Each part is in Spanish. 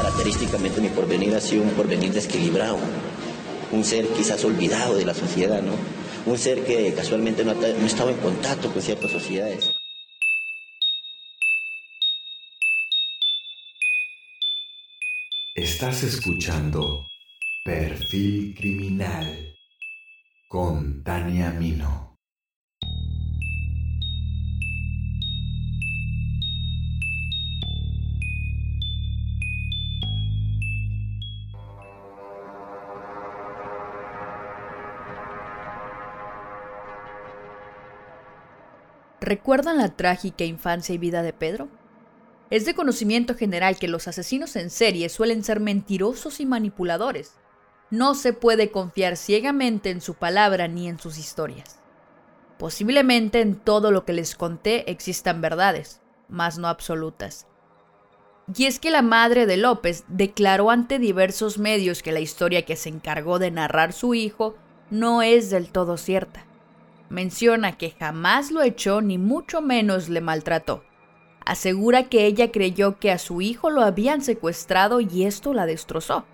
Característicamente mi porvenir ha sido un porvenir desequilibrado, un ser quizás olvidado de la sociedad, ¿no? Un ser que casualmente no estado en contacto con ciertas sociedades. Estás escuchando Perfil Criminal con Tania Mino. ¿Recuerdan la trágica infancia y vida de Pedro? Es de conocimiento general que los asesinos en serie suelen ser mentirosos y manipuladores. No se puede confiar ciegamente en su palabra ni en sus historias. Posiblemente en todo lo que les conté existan verdades, mas no absolutas. Y es que la madre de López declaró ante diversos medios que la historia que se encargó de narrar su hijo no es del todo cierta. Menciona que jamás lo echó ni mucho menos le maltrató asegura que ella creyó que a su hijo lo habían secuestrado y esto la destrozó.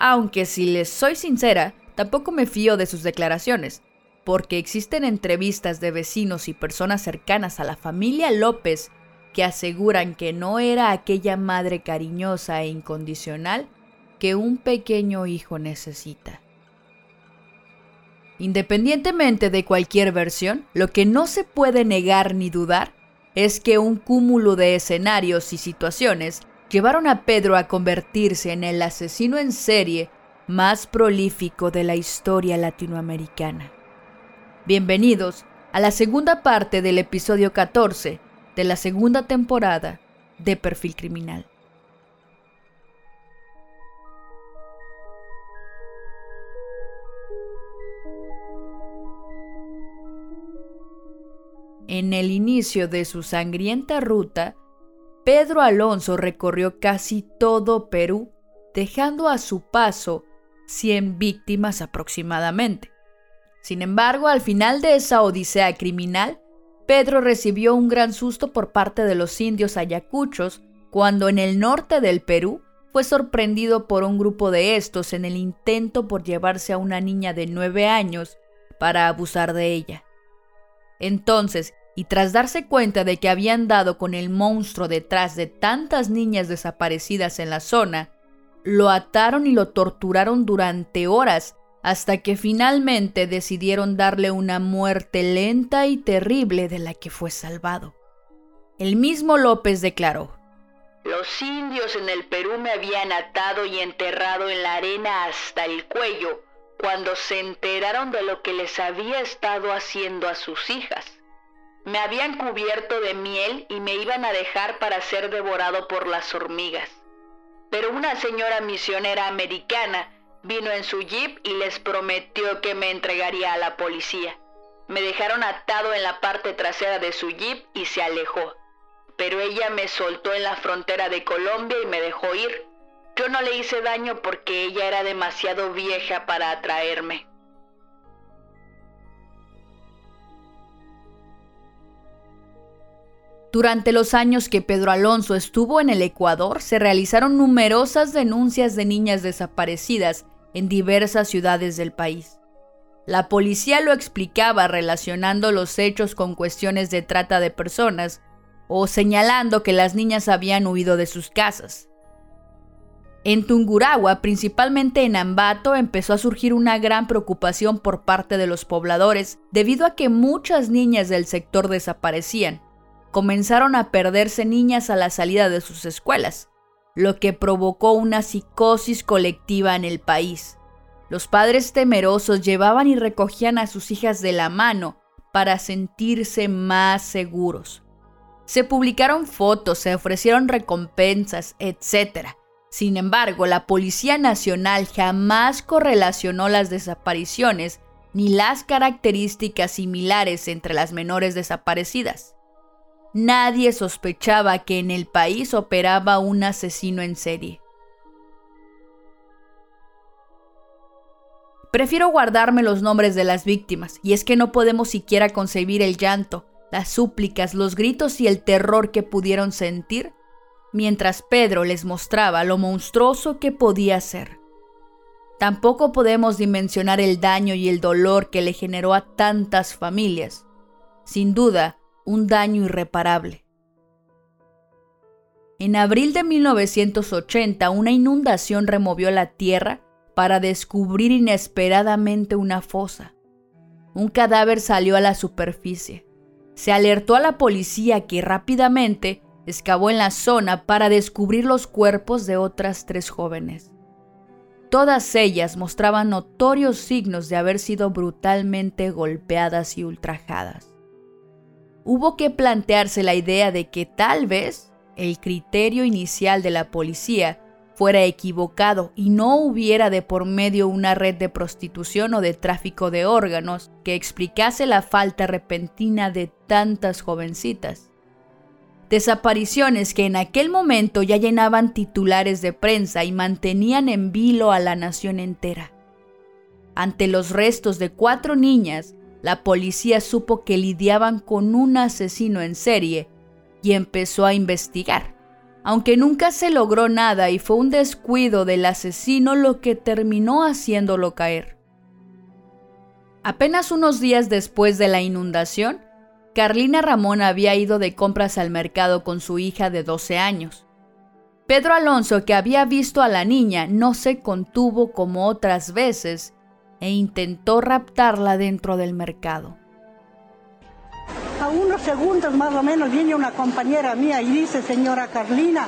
Aunque si les soy sincera, tampoco me fío de sus declaraciones, porque existen entrevistas de vecinos y personas cercanas a la familia López que aseguran que no era aquella madre cariñosa e incondicional que un pequeño hijo necesita. Independientemente de cualquier versión, lo que no se puede negar ni dudar es que un cúmulo de escenarios y situaciones llevaron a Pedro a convertirse en el asesino en serie más prolífico de la historia latinoamericana. Bienvenidos a la segunda parte del episodio 14 de la segunda temporada de Perfil Criminal. En el inicio de su sangrienta ruta, Pedro Alonso recorrió casi todo Perú, dejando a su paso 100 víctimas aproximadamente. Sin embargo, al final de esa odisea criminal, Pedro recibió un gran susto por parte de los indios ayacuchos cuando en el norte del Perú fue sorprendido por un grupo de estos en el intento por llevarse a una niña de nueve años para abusar de ella. Entonces, y tras darse cuenta de que habían dado con el monstruo detrás de tantas niñas desaparecidas en la zona, lo ataron y lo torturaron durante horas hasta que finalmente decidieron darle una muerte lenta y terrible de la que fue salvado. El mismo López declaró, Los indios en el Perú me habían atado y enterrado en la arena hasta el cuello cuando se enteraron de lo que les había estado haciendo a sus hijas. Me habían cubierto de miel y me iban a dejar para ser devorado por las hormigas. Pero una señora misionera americana vino en su jeep y les prometió que me entregaría a la policía. Me dejaron atado en la parte trasera de su jeep y se alejó. Pero ella me soltó en la frontera de Colombia y me dejó ir. Yo no le hice daño porque ella era demasiado vieja para atraerme. Durante los años que Pedro Alonso estuvo en el Ecuador, se realizaron numerosas denuncias de niñas desaparecidas en diversas ciudades del país. La policía lo explicaba relacionando los hechos con cuestiones de trata de personas o señalando que las niñas habían huido de sus casas. En Tungurahua, principalmente en Ambato, empezó a surgir una gran preocupación por parte de los pobladores debido a que muchas niñas del sector desaparecían comenzaron a perderse niñas a la salida de sus escuelas, lo que provocó una psicosis colectiva en el país. Los padres temerosos llevaban y recogían a sus hijas de la mano para sentirse más seguros. Se publicaron fotos, se ofrecieron recompensas, etc. Sin embargo, la Policía Nacional jamás correlacionó las desapariciones ni las características similares entre las menores desaparecidas. Nadie sospechaba que en el país operaba un asesino en serie. Prefiero guardarme los nombres de las víctimas, y es que no podemos siquiera concebir el llanto, las súplicas, los gritos y el terror que pudieron sentir mientras Pedro les mostraba lo monstruoso que podía ser. Tampoco podemos dimensionar el daño y el dolor que le generó a tantas familias. Sin duda, un daño irreparable. En abril de 1980, una inundación removió la tierra para descubrir inesperadamente una fosa. Un cadáver salió a la superficie. Se alertó a la policía que rápidamente excavó en la zona para descubrir los cuerpos de otras tres jóvenes. Todas ellas mostraban notorios signos de haber sido brutalmente golpeadas y ultrajadas. Hubo que plantearse la idea de que tal vez el criterio inicial de la policía fuera equivocado y no hubiera de por medio una red de prostitución o de tráfico de órganos que explicase la falta repentina de tantas jovencitas. Desapariciones que en aquel momento ya llenaban titulares de prensa y mantenían en vilo a la nación entera. Ante los restos de cuatro niñas, la policía supo que lidiaban con un asesino en serie y empezó a investigar aunque nunca se logró nada y fue un descuido del asesino lo que terminó haciéndolo caer. Apenas unos días después de la inundación, Carlina Ramón había ido de compras al mercado con su hija de 12 años. Pedro Alonso, que había visto a la niña, no se contuvo como otras veces e intentó raptarla dentro del mercado. A unos segundos más o menos viene una compañera mía y dice, señora Carlina,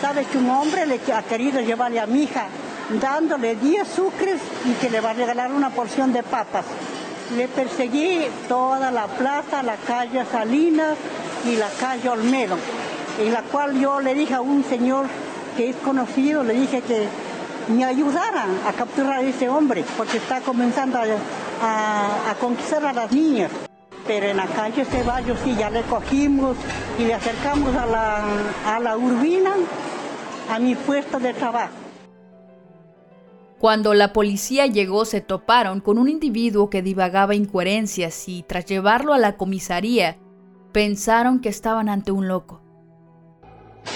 sabe que un hombre le ha querido llevarle a mi hija dándole 10 sucres y que le va a regalar una porción de papas. Le perseguí toda la plaza, la calle Salinas y la calle Olmedo, en la cual yo le dije a un señor que es conocido, le dije que me ayudaran a capturar a ese hombre, porque está comenzando a conquistar a las niñas pero en la calle Ceballos sí ya le cogimos y le acercamos a la, a la urbina, a mi puesto de trabajo. Cuando la policía llegó se toparon con un individuo que divagaba incoherencias y tras llevarlo a la comisaría pensaron que estaban ante un loco.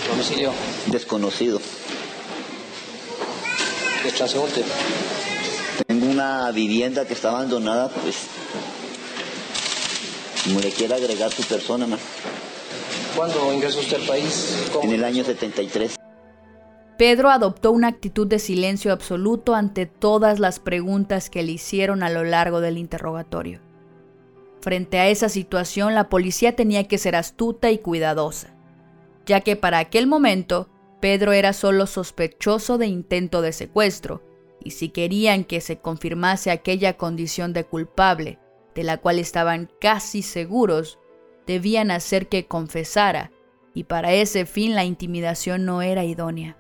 Domicilio. Desconocido. ¿Qué transeúnte? Tengo una vivienda que está abandonada, pues como le quiera agregar su persona, más. ¿Cuándo ingresó usted al país? En el año 73. Pedro adoptó una actitud de silencio absoluto ante todas las preguntas que le hicieron a lo largo del interrogatorio. Frente a esa situación, la policía tenía que ser astuta y cuidadosa, ya que para aquel momento Pedro era solo sospechoso de intento de secuestro, y si querían que se confirmase aquella condición de culpable, de la cual estaban casi seguros, debían hacer que confesara, y para ese fin la intimidación no era idónea.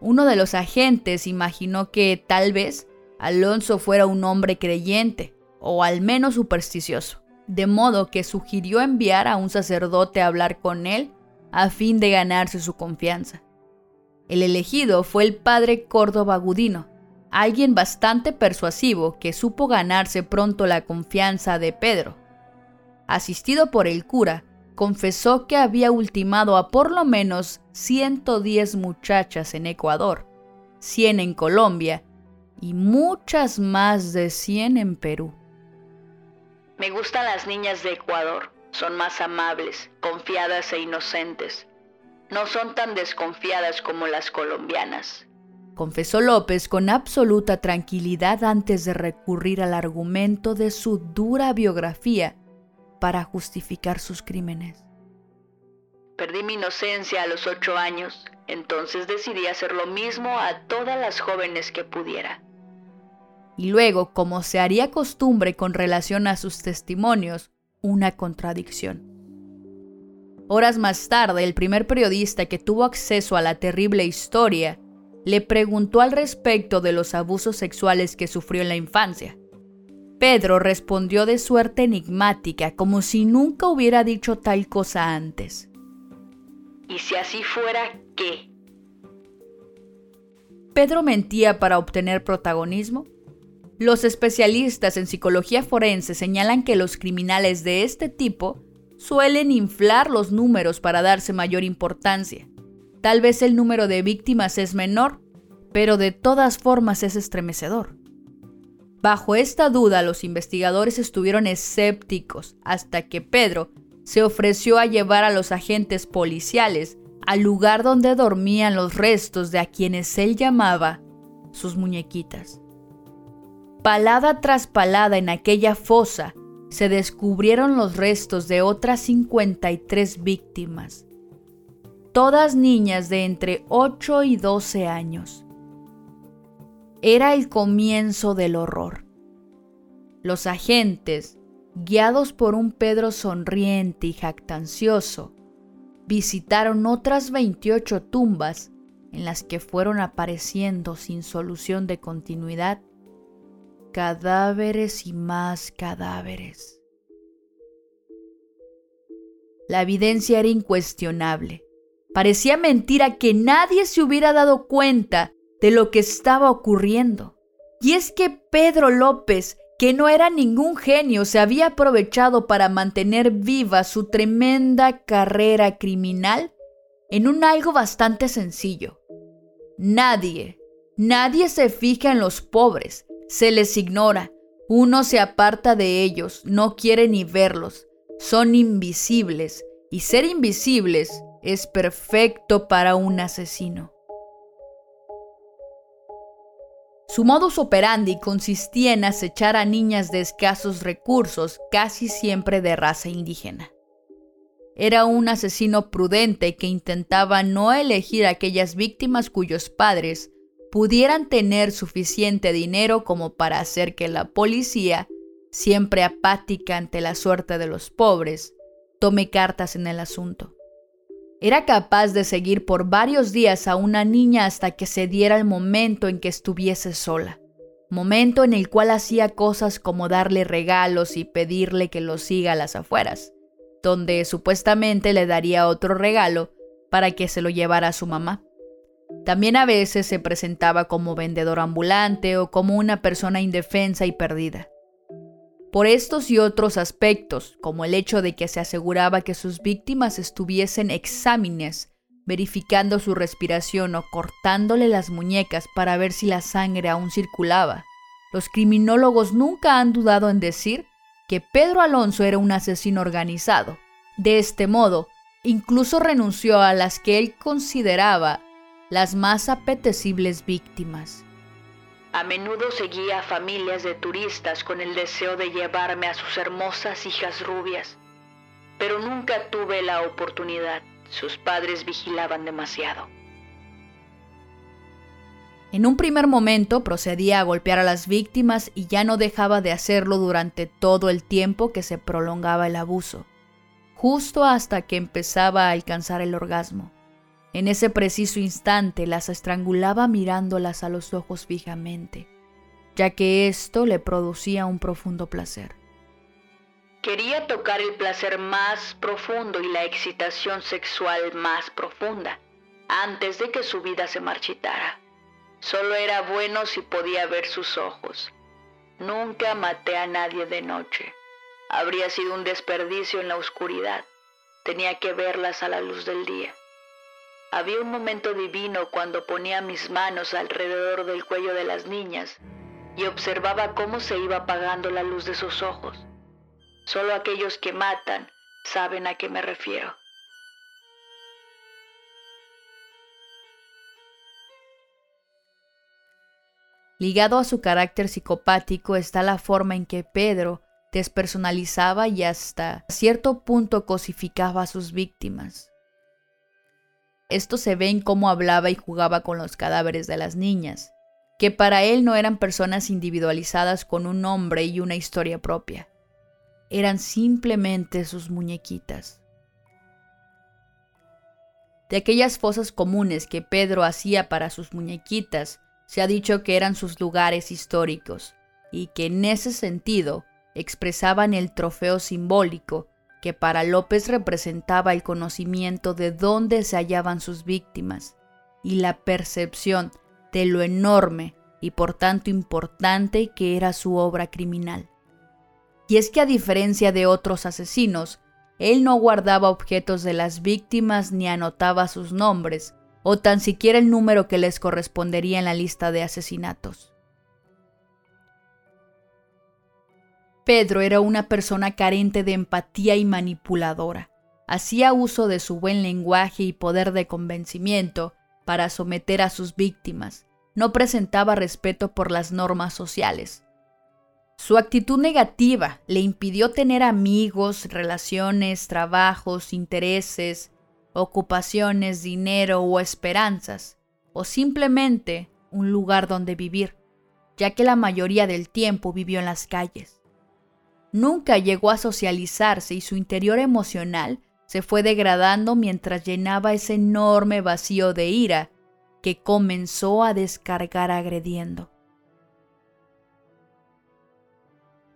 Uno de los agentes imaginó que tal vez Alonso fuera un hombre creyente, o al menos supersticioso, de modo que sugirió enviar a un sacerdote a hablar con él a fin de ganarse su confianza. El elegido fue el padre Córdoba Gudino, alguien bastante persuasivo que supo ganarse pronto la confianza de Pedro. Asistido por el cura, confesó que había ultimado a por lo menos 110 muchachas en Ecuador, 100 en Colombia y muchas más de 100 en Perú. Me gustan las niñas de Ecuador, son más amables, confiadas e inocentes. No son tan desconfiadas como las colombianas confesó López con absoluta tranquilidad antes de recurrir al argumento de su dura biografía para justificar sus crímenes. Perdí mi inocencia a los ocho años, entonces decidí hacer lo mismo a todas las jóvenes que pudiera. Y luego, como se haría costumbre con relación a sus testimonios, una contradicción. Horas más tarde, el primer periodista que tuvo acceso a la terrible historia le preguntó al respecto de los abusos sexuales que sufrió en la infancia. Pedro respondió de suerte enigmática, como si nunca hubiera dicho tal cosa antes. ¿Y si así fuera, qué? ¿Pedro mentía para obtener protagonismo? Los especialistas en psicología forense señalan que los criminales de este tipo suelen inflar los números para darse mayor importancia. Tal vez el número de víctimas es menor, pero de todas formas es estremecedor. Bajo esta duda, los investigadores estuvieron escépticos hasta que Pedro se ofreció a llevar a los agentes policiales al lugar donde dormían los restos de a quienes él llamaba sus muñequitas. Palada tras palada en aquella fosa se descubrieron los restos de otras 53 víctimas, todas niñas de entre 8 y 12 años. Era el comienzo del horror. Los agentes, guiados por un Pedro sonriente y jactancioso, visitaron otras 28 tumbas en las que fueron apareciendo sin solución de continuidad cadáveres y más cadáveres. La evidencia era incuestionable. Parecía mentira que nadie se hubiera dado cuenta de lo que estaba ocurriendo. Y es que Pedro López, que no era ningún genio, se había aprovechado para mantener viva su tremenda carrera criminal en un algo bastante sencillo. Nadie, nadie se fija en los pobres, se les ignora, uno se aparta de ellos, no quiere ni verlos, son invisibles, y ser invisibles es perfecto para un asesino. Su modus operandi consistía en acechar a niñas de escasos recursos, casi siempre de raza indígena. Era un asesino prudente que intentaba no elegir a aquellas víctimas cuyos padres pudieran tener suficiente dinero como para hacer que la policía, siempre apática ante la suerte de los pobres, tome cartas en el asunto. Era capaz de seguir por varios días a una niña hasta que se diera el momento en que estuviese sola, momento en el cual hacía cosas como darle regalos y pedirle que lo siga a las afueras, donde supuestamente le daría otro regalo para que se lo llevara a su mamá. También a veces se presentaba como vendedor ambulante o como una persona indefensa y perdida. Por estos y otros aspectos, como el hecho de que se aseguraba que sus víctimas estuviesen exámenes, verificando su respiración o cortándole las muñecas para ver si la sangre aún circulaba, los criminólogos nunca han dudado en decir que Pedro Alonso era un asesino organizado. De este modo, incluso renunció a las que él consideraba las más apetecibles víctimas. A menudo seguía a familias de turistas con el deseo de llevarme a sus hermosas hijas rubias, pero nunca tuve la oportunidad. Sus padres vigilaban demasiado. En un primer momento procedía a golpear a las víctimas y ya no dejaba de hacerlo durante todo el tiempo que se prolongaba el abuso, justo hasta que empezaba a alcanzar el orgasmo. En ese preciso instante las estrangulaba mirándolas a los ojos fijamente, ya que esto le producía un profundo placer. Quería tocar el placer más profundo y la excitación sexual más profunda, antes de que su vida se marchitara. Solo era bueno si podía ver sus ojos. Nunca maté a nadie de noche. Habría sido un desperdicio en la oscuridad. Tenía que verlas a la luz del día. Había un momento divino cuando ponía mis manos alrededor del cuello de las niñas y observaba cómo se iba apagando la luz de sus ojos. Solo aquellos que matan saben a qué me refiero. Ligado a su carácter psicopático está la forma en que Pedro despersonalizaba y hasta cierto punto cosificaba a sus víctimas. Esto se ve en cómo hablaba y jugaba con los cadáveres de las niñas, que para él no eran personas individualizadas con un nombre y una historia propia. Eran simplemente sus muñequitas. De aquellas fosas comunes que Pedro hacía para sus muñequitas, se ha dicho que eran sus lugares históricos y que en ese sentido expresaban el trofeo simbólico que para López representaba el conocimiento de dónde se hallaban sus víctimas y la percepción de lo enorme y por tanto importante que era su obra criminal. Y es que a diferencia de otros asesinos, él no guardaba objetos de las víctimas ni anotaba sus nombres, o tan siquiera el número que les correspondería en la lista de asesinatos. Pedro era una persona carente de empatía y manipuladora. Hacía uso de su buen lenguaje y poder de convencimiento para someter a sus víctimas. No presentaba respeto por las normas sociales. Su actitud negativa le impidió tener amigos, relaciones, trabajos, intereses, ocupaciones, dinero o esperanzas, o simplemente un lugar donde vivir, ya que la mayoría del tiempo vivió en las calles. Nunca llegó a socializarse y su interior emocional se fue degradando mientras llenaba ese enorme vacío de ira que comenzó a descargar agrediendo.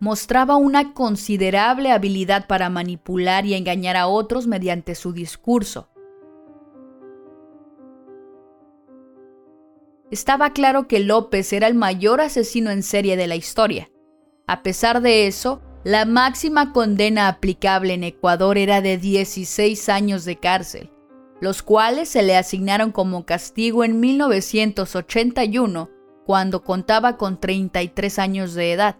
Mostraba una considerable habilidad para manipular y engañar a otros mediante su discurso. Estaba claro que López era el mayor asesino en serie de la historia. A pesar de eso, la máxima condena aplicable en Ecuador era de 16 años de cárcel, los cuales se le asignaron como castigo en 1981, cuando contaba con 33 años de edad.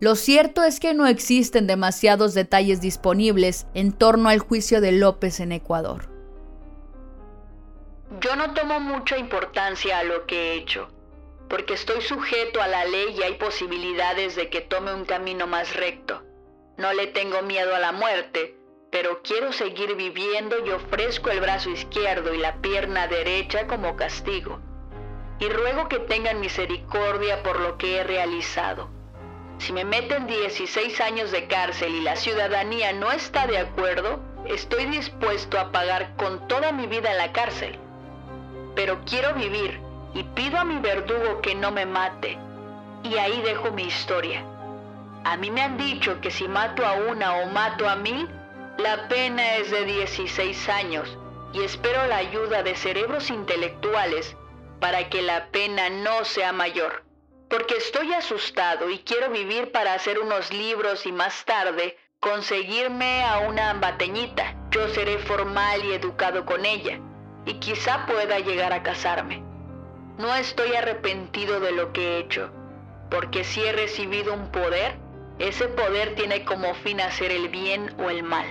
Lo cierto es que no existen demasiados detalles disponibles en torno al juicio de López en Ecuador. Yo no tomo mucha importancia a lo que he hecho porque estoy sujeto a la ley y hay posibilidades de que tome un camino más recto. No le tengo miedo a la muerte, pero quiero seguir viviendo y ofrezco el brazo izquierdo y la pierna derecha como castigo. Y ruego que tengan misericordia por lo que he realizado. Si me meten 16 años de cárcel y la ciudadanía no está de acuerdo, estoy dispuesto a pagar con toda mi vida en la cárcel. Pero quiero vivir y pido a mi verdugo que no me mate. Y ahí dejo mi historia. A mí me han dicho que si mato a una o mato a mil, la pena es de 16 años y espero la ayuda de cerebros intelectuales para que la pena no sea mayor. Porque estoy asustado y quiero vivir para hacer unos libros y más tarde conseguirme a una ambateñita. Yo seré formal y educado con ella y quizá pueda llegar a casarme. No estoy arrepentido de lo que he hecho, porque si he recibido un poder, ese poder tiene como fin hacer el bien o el mal.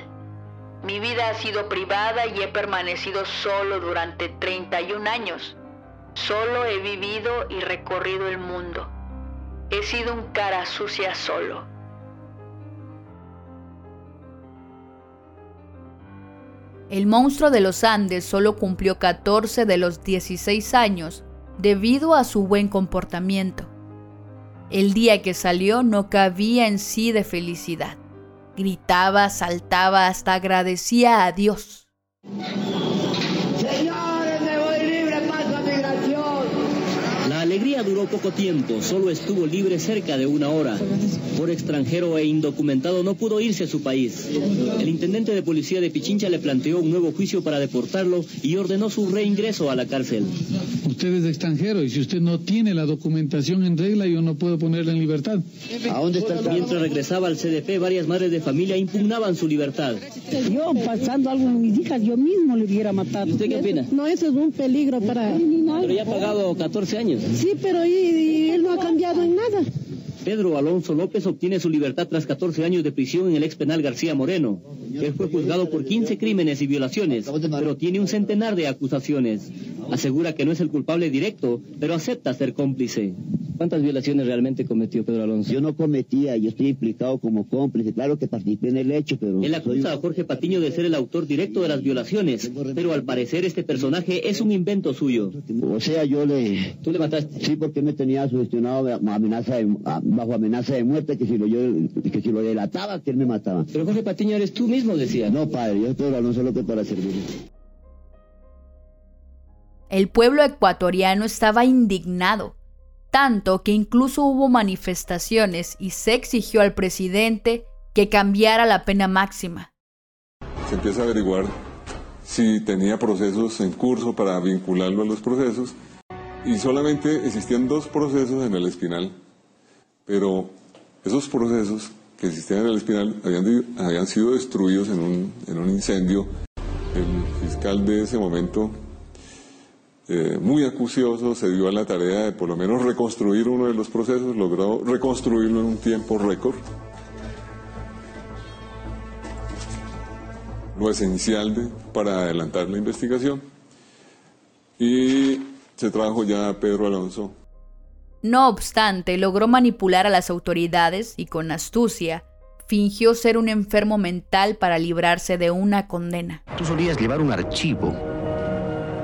Mi vida ha sido privada y he permanecido solo durante 31 años. Solo he vivido y recorrido el mundo. He sido un cara sucia solo. El monstruo de los Andes solo cumplió 14 de los 16 años debido a su buen comportamiento. El día que salió no cabía en sí de felicidad. Gritaba, saltaba, hasta agradecía a Dios. Poco tiempo, solo estuvo libre cerca de una hora. Por extranjero e indocumentado no pudo irse a su país. El intendente de policía de Pichincha le planteó un nuevo juicio para deportarlo y ordenó su reingreso a la cárcel. Usted es extranjero y si usted no tiene la documentación en regla, yo no puedo ponerle en libertad. ¿A dónde está Mientras regresaba al CDP, varias madres de familia impugnaban su libertad. Yo, pasando algo con mis hijas, yo mismo le hubiera matado. ¿Usted qué opina? No, eso es un peligro para... Pero ya ha pagado 14 años. Sí, pero él no ha cambiado en nada. Pedro Alonso López obtiene su libertad tras 14 años de prisión en el ex penal García Moreno. Él fue juzgado por 15 crímenes y violaciones, pero tiene un centenar de acusaciones. Asegura que no es el culpable directo, pero acepta ser cómplice. ¿Cuántas violaciones realmente cometió Pedro Alonso? Yo no cometía, yo estoy implicado como cómplice. Claro que participé en el hecho, pero... Él acusa a Jorge Patiño de ser el autor directo de las violaciones, pero al parecer este personaje es un invento suyo. O sea, yo le... ¿Tú le mataste? Sí, porque me tenía sugestionado amenaza bajo amenaza de muerte, que si, lo, yo, que si lo delataba, que él me mataba. Pero Jorge Patiño eres tú mismo, decía. No, padre, yo estoy Pedro Alonso López para servir. El pueblo ecuatoriano estaba indignado, tanto que incluso hubo manifestaciones y se exigió al presidente que cambiara la pena máxima. Se empieza a averiguar si tenía procesos en curso para vincularlo a los procesos y solamente existían dos procesos en el Espinal, pero esos procesos que existían en el Espinal habían, habían sido destruidos en un, en un incendio. El fiscal de ese momento eh, muy acucioso, se dio a la tarea de por lo menos reconstruir uno de los procesos, logró reconstruirlo en un tiempo récord. Lo esencial de, para adelantar la investigación. Y se trajo ya a Pedro Alonso. No obstante, logró manipular a las autoridades y con astucia fingió ser un enfermo mental para librarse de una condena. Tú solías llevar un archivo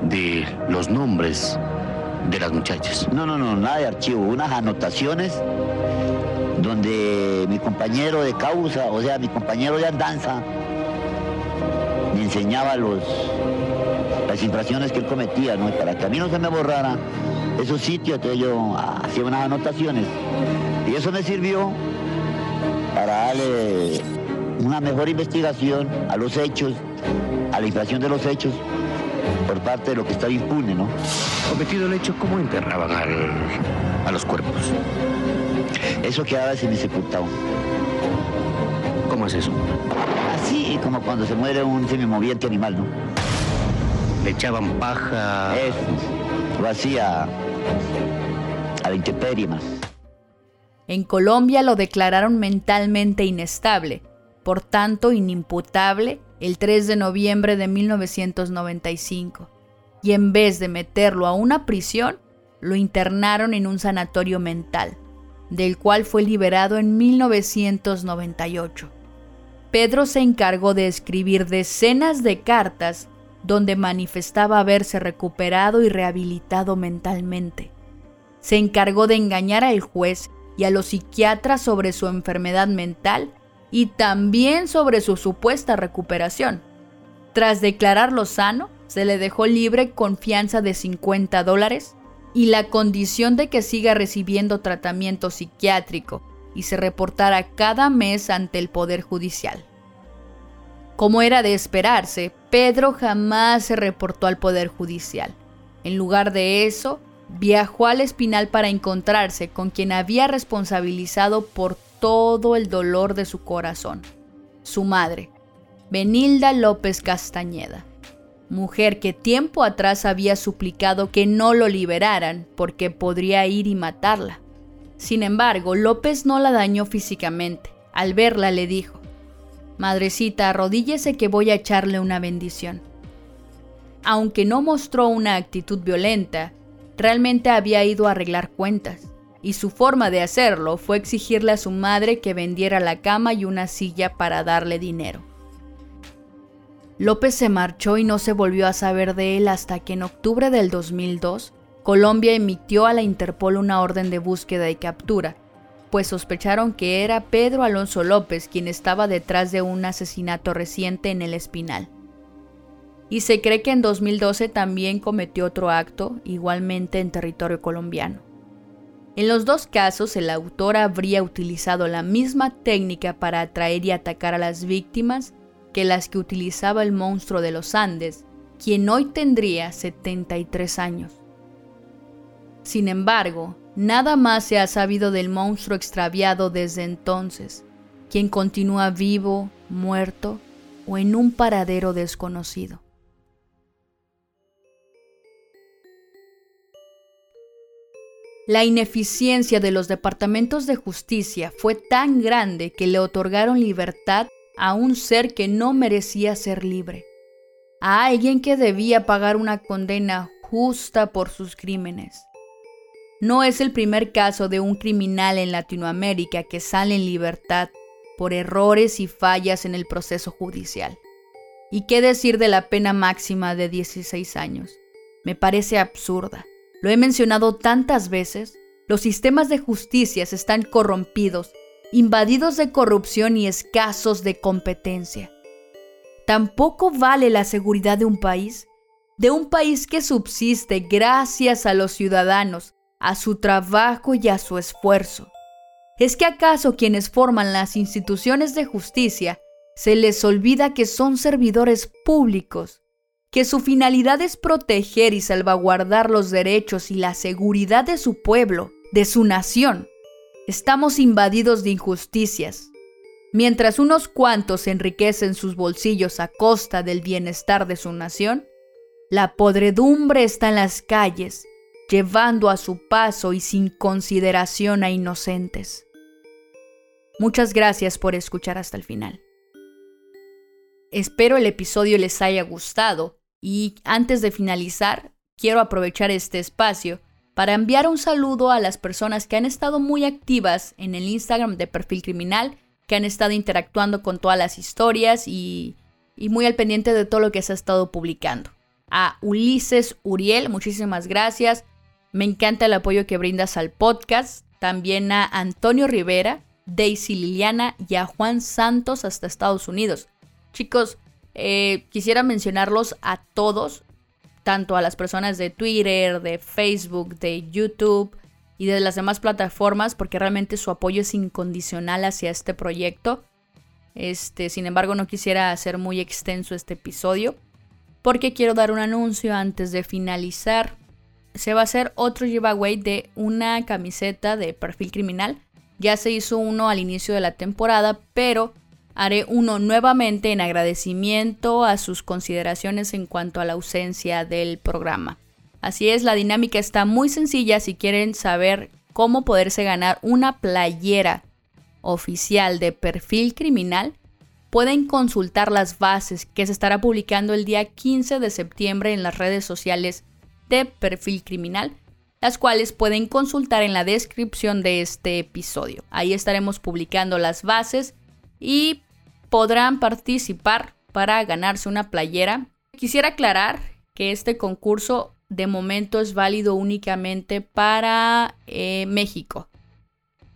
de los nombres de las muchachas. No, no, no, nada de archivo, unas anotaciones donde mi compañero de causa, o sea, mi compañero de andanza, me enseñaba los, las infracciones que él cometía, ¿no? Para que a mí no se me borrara esos sitios, entonces yo hacía unas anotaciones. Y eso me sirvió para darle una mejor investigación a los hechos, a la infracción de los hechos, por parte de lo que estaba impune, ¿no? Cometido el hecho, ¿cómo enterraban a los cuerpos? Eso quedaba sepultado. ¿Cómo es eso? Así como cuando se muere un semimoviente animal, ¿no? Le echaban paja. Eso. Lo hacía a la intemperie más. En Colombia lo declararon mentalmente inestable, por tanto inimputable el 3 de noviembre de 1995, y en vez de meterlo a una prisión, lo internaron en un sanatorio mental, del cual fue liberado en 1998. Pedro se encargó de escribir decenas de cartas donde manifestaba haberse recuperado y rehabilitado mentalmente. Se encargó de engañar al juez y a los psiquiatras sobre su enfermedad mental y también sobre su supuesta recuperación. Tras declararlo sano, se le dejó libre con fianza de 50 dólares y la condición de que siga recibiendo tratamiento psiquiátrico y se reportara cada mes ante el Poder Judicial. Como era de esperarse, Pedro jamás se reportó al Poder Judicial. En lugar de eso, viajó al Espinal para encontrarse con quien había responsabilizado por todo el dolor de su corazón. Su madre, Benilda López Castañeda, mujer que tiempo atrás había suplicado que no lo liberaran porque podría ir y matarla. Sin embargo, López no la dañó físicamente. Al verla le dijo, Madrecita, arrodíllese que voy a echarle una bendición. Aunque no mostró una actitud violenta, realmente había ido a arreglar cuentas y su forma de hacerlo fue exigirle a su madre que vendiera la cama y una silla para darle dinero. López se marchó y no se volvió a saber de él hasta que en octubre del 2002 Colombia emitió a la Interpol una orden de búsqueda y captura, pues sospecharon que era Pedro Alonso López quien estaba detrás de un asesinato reciente en el Espinal. Y se cree que en 2012 también cometió otro acto, igualmente en territorio colombiano. En los dos casos, el autor habría utilizado la misma técnica para atraer y atacar a las víctimas que las que utilizaba el monstruo de los Andes, quien hoy tendría 73 años. Sin embargo, nada más se ha sabido del monstruo extraviado desde entonces, quien continúa vivo, muerto o en un paradero desconocido. La ineficiencia de los departamentos de justicia fue tan grande que le otorgaron libertad a un ser que no merecía ser libre, a alguien que debía pagar una condena justa por sus crímenes. No es el primer caso de un criminal en Latinoamérica que sale en libertad por errores y fallas en el proceso judicial. ¿Y qué decir de la pena máxima de 16 años? Me parece absurda. Lo he mencionado tantas veces, los sistemas de justicia están corrompidos, invadidos de corrupción y escasos de competencia. Tampoco vale la seguridad de un país de un país que subsiste gracias a los ciudadanos, a su trabajo y a su esfuerzo. ¿Es que acaso quienes forman las instituciones de justicia se les olvida que son servidores públicos, que su finalidad es proteger y salvaguardar los derechos y la seguridad de su pueblo, de su nación? Estamos invadidos de injusticias. Mientras unos cuantos enriquecen sus bolsillos a costa del bienestar de su nación, la podredumbre está en las calles, llevando a su paso y sin consideración a inocentes. Muchas gracias por escuchar hasta el final. Espero el episodio les haya gustado y antes de finalizar, quiero aprovechar este espacio para enviar un saludo a las personas que han estado muy activas en el Instagram de Perfil Criminal, que han estado interactuando con todas las historias y, muy al pendiente de todo lo que se ha estado publicando. A Ulises Uriel, muchísimas gracias. Me encanta el apoyo que brindas al podcast. También a Antonio Rivera, Daisy Liliana y a Juan Santos hasta Estados Unidos. Chicos, eh, quisiera mencionarlos a todos, tanto a las personas de Twitter, de Facebook, de YouTube y de las demás plataformas, porque realmente su apoyo es incondicional hacia este proyecto. Este, sin embargo, no quisiera hacer muy extenso este episodio, porque quiero dar un anuncio antes de finalizar. Se va a hacer otro giveaway de una camiseta de perfil criminal. Ya se hizo uno al inicio de la temporada, pero Haré uno nuevamente en agradecimiento a sus consideraciones en cuanto a la ausencia del programa. Así es, la dinámica está muy sencilla si quieren saber cómo poderse ganar una playera oficial de perfil criminal. Pueden consultar las bases que se estará publicando el día 15 de septiembre en las redes sociales de perfil criminal, las cuales pueden consultar en la descripción de este episodio. Ahí estaremos publicando las bases y podrán participar para ganarse una playera. Quisiera aclarar que este concurso de momento es válido únicamente para eh, México.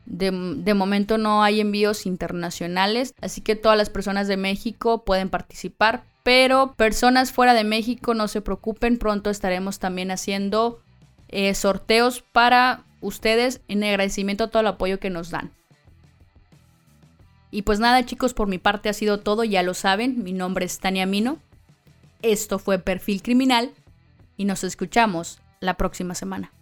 De, momento no hay envíos internacionales, así que todas las personas de México pueden participar, pero personas fuera de México no se preocupen, pronto estaremos también haciendo eh, sorteos para ustedes en agradecimiento a todo el apoyo que nos dan. Y pues nada chicos, por mi parte ha sido todo, ya lo saben, mi nombre es Tania Mino, esto fue Perfil Criminal y nos escuchamos la próxima semana.